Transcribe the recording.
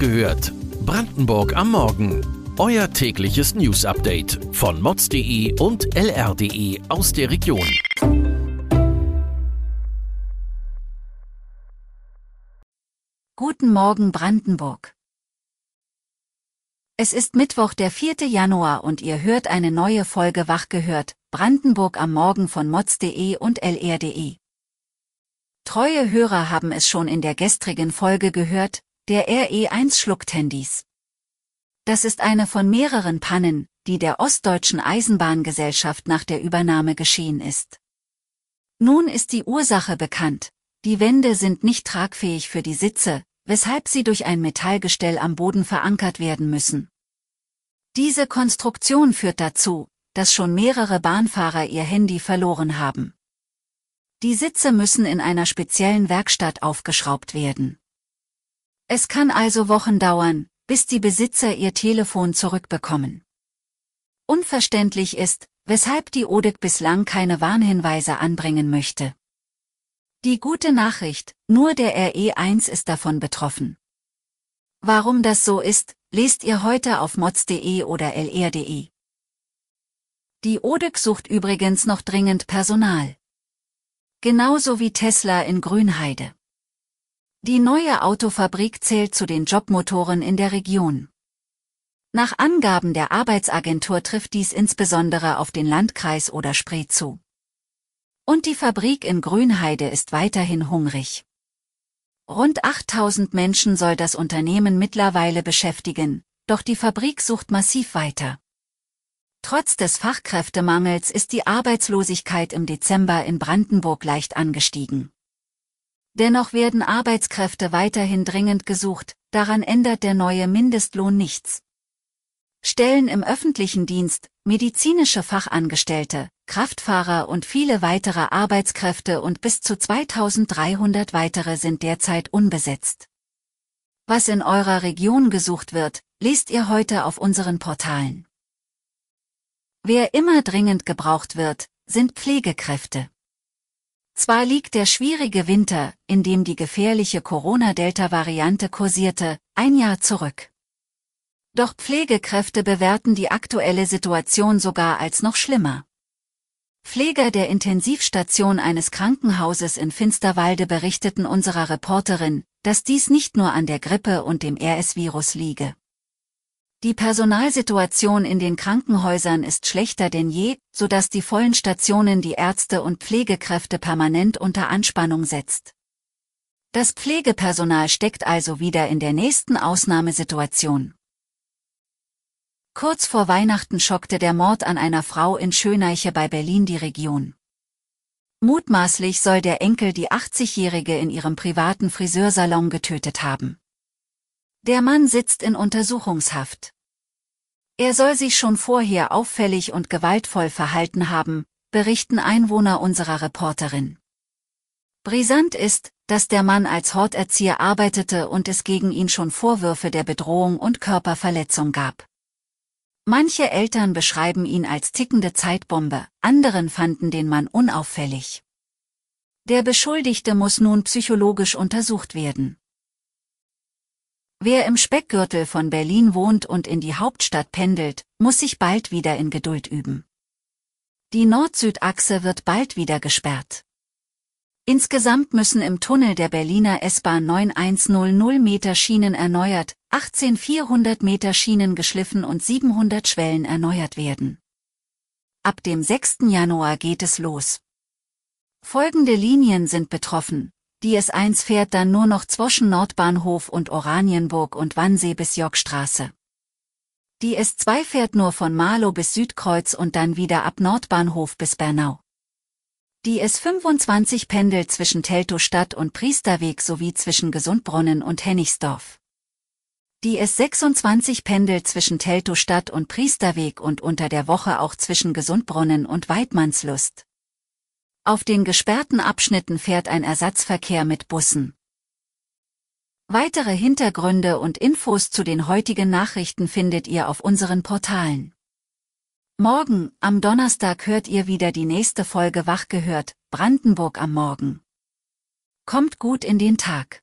gehört. Brandenburg am Morgen. Euer tägliches News-Update von mods.de und lr.de aus der Region. Guten Morgen Brandenburg. Es ist Mittwoch, der 4. Januar und ihr hört eine neue Folge Wach gehört, Brandenburg am Morgen von mods.de und lr.de. Treue Hörer haben es schon in der gestrigen Folge gehört, der RE1 schluckt Handys. Das ist eine von mehreren Pannen, die der Ostdeutschen Eisenbahngesellschaft nach der Übernahme geschehen ist. Nun ist die Ursache bekannt. Die Wände sind nicht tragfähig für die Sitze, weshalb sie durch ein Metallgestell am Boden verankert werden müssen. Diese Konstruktion führt dazu, dass schon mehrere Bahnfahrer ihr Handy verloren haben. Die Sitze müssen in einer speziellen Werkstatt aufgeschraubt werden. Es kann also Wochen dauern, bis die Besitzer ihr Telefon zurückbekommen. Unverständlich ist, weshalb die ODEC bislang keine Warnhinweise anbringen möchte. Die gute Nachricht, nur der RE1 ist davon betroffen. Warum das so ist, lest ihr heute auf mods.de oder lr.de. Die ODEC sucht übrigens noch dringend Personal. Genauso wie Tesla in Grünheide. Die neue Autofabrik zählt zu den Jobmotoren in der Region. Nach Angaben der Arbeitsagentur trifft dies insbesondere auf den Landkreis oder Spree zu. Und die Fabrik in Grünheide ist weiterhin hungrig. Rund 8000 Menschen soll das Unternehmen mittlerweile beschäftigen, doch die Fabrik sucht massiv weiter. Trotz des Fachkräftemangels ist die Arbeitslosigkeit im Dezember in Brandenburg leicht angestiegen. Dennoch werden Arbeitskräfte weiterhin dringend gesucht, daran ändert der neue Mindestlohn nichts. Stellen im öffentlichen Dienst, medizinische Fachangestellte, Kraftfahrer und viele weitere Arbeitskräfte und bis zu 2300 weitere sind derzeit unbesetzt. Was in eurer Region gesucht wird, lest ihr heute auf unseren Portalen. Wer immer dringend gebraucht wird, sind Pflegekräfte. Zwar liegt der schwierige Winter, in dem die gefährliche Corona-Delta-Variante kursierte, ein Jahr zurück. Doch Pflegekräfte bewerten die aktuelle Situation sogar als noch schlimmer. Pfleger der Intensivstation eines Krankenhauses in Finsterwalde berichteten unserer Reporterin, dass dies nicht nur an der Grippe und dem RS-Virus liege. Die Personalsituation in den Krankenhäusern ist schlechter denn je, so dass die vollen Stationen die Ärzte und Pflegekräfte permanent unter Anspannung setzt. Das Pflegepersonal steckt also wieder in der nächsten Ausnahmesituation. Kurz vor Weihnachten schockte der Mord an einer Frau in Schöneiche bei Berlin die Region. Mutmaßlich soll der Enkel die 80-Jährige in ihrem privaten Friseursalon getötet haben. Der Mann sitzt in Untersuchungshaft. Er soll sich schon vorher auffällig und gewaltvoll verhalten haben, berichten Einwohner unserer Reporterin. Brisant ist, dass der Mann als Horterzieher arbeitete und es gegen ihn schon Vorwürfe der Bedrohung und Körperverletzung gab. Manche Eltern beschreiben ihn als tickende Zeitbombe, anderen fanden den Mann unauffällig. Der Beschuldigte muss nun psychologisch untersucht werden. Wer im Speckgürtel von Berlin wohnt und in die Hauptstadt pendelt, muss sich bald wieder in Geduld üben. Die Nord-Süd-Achse wird bald wieder gesperrt. Insgesamt müssen im Tunnel der Berliner S-Bahn 9100 Meter Schienen erneuert, 18400 Meter Schienen geschliffen und 700 Schwellen erneuert werden. Ab dem 6. Januar geht es los. Folgende Linien sind betroffen, die S1 fährt dann nur noch zwischen Nordbahnhof und Oranienburg und Wannsee bis Yorkstraße. Die S2 fährt nur von Marlow bis Südkreuz und dann wieder ab Nordbahnhof bis Bernau. Die S25 pendelt zwischen Teltow-Stadt und Priesterweg sowie zwischen Gesundbrunnen und Hennigsdorf. Die S26 pendelt zwischen Teltow-Stadt und Priesterweg und unter der Woche auch zwischen Gesundbrunnen und Weidmannslust. Auf den gesperrten Abschnitten fährt ein Ersatzverkehr mit Bussen. Weitere Hintergründe und Infos zu den heutigen Nachrichten findet ihr auf unseren Portalen. Morgen, am Donnerstag hört ihr wieder die nächste Folge Wach gehört, Brandenburg am Morgen. Kommt gut in den Tag.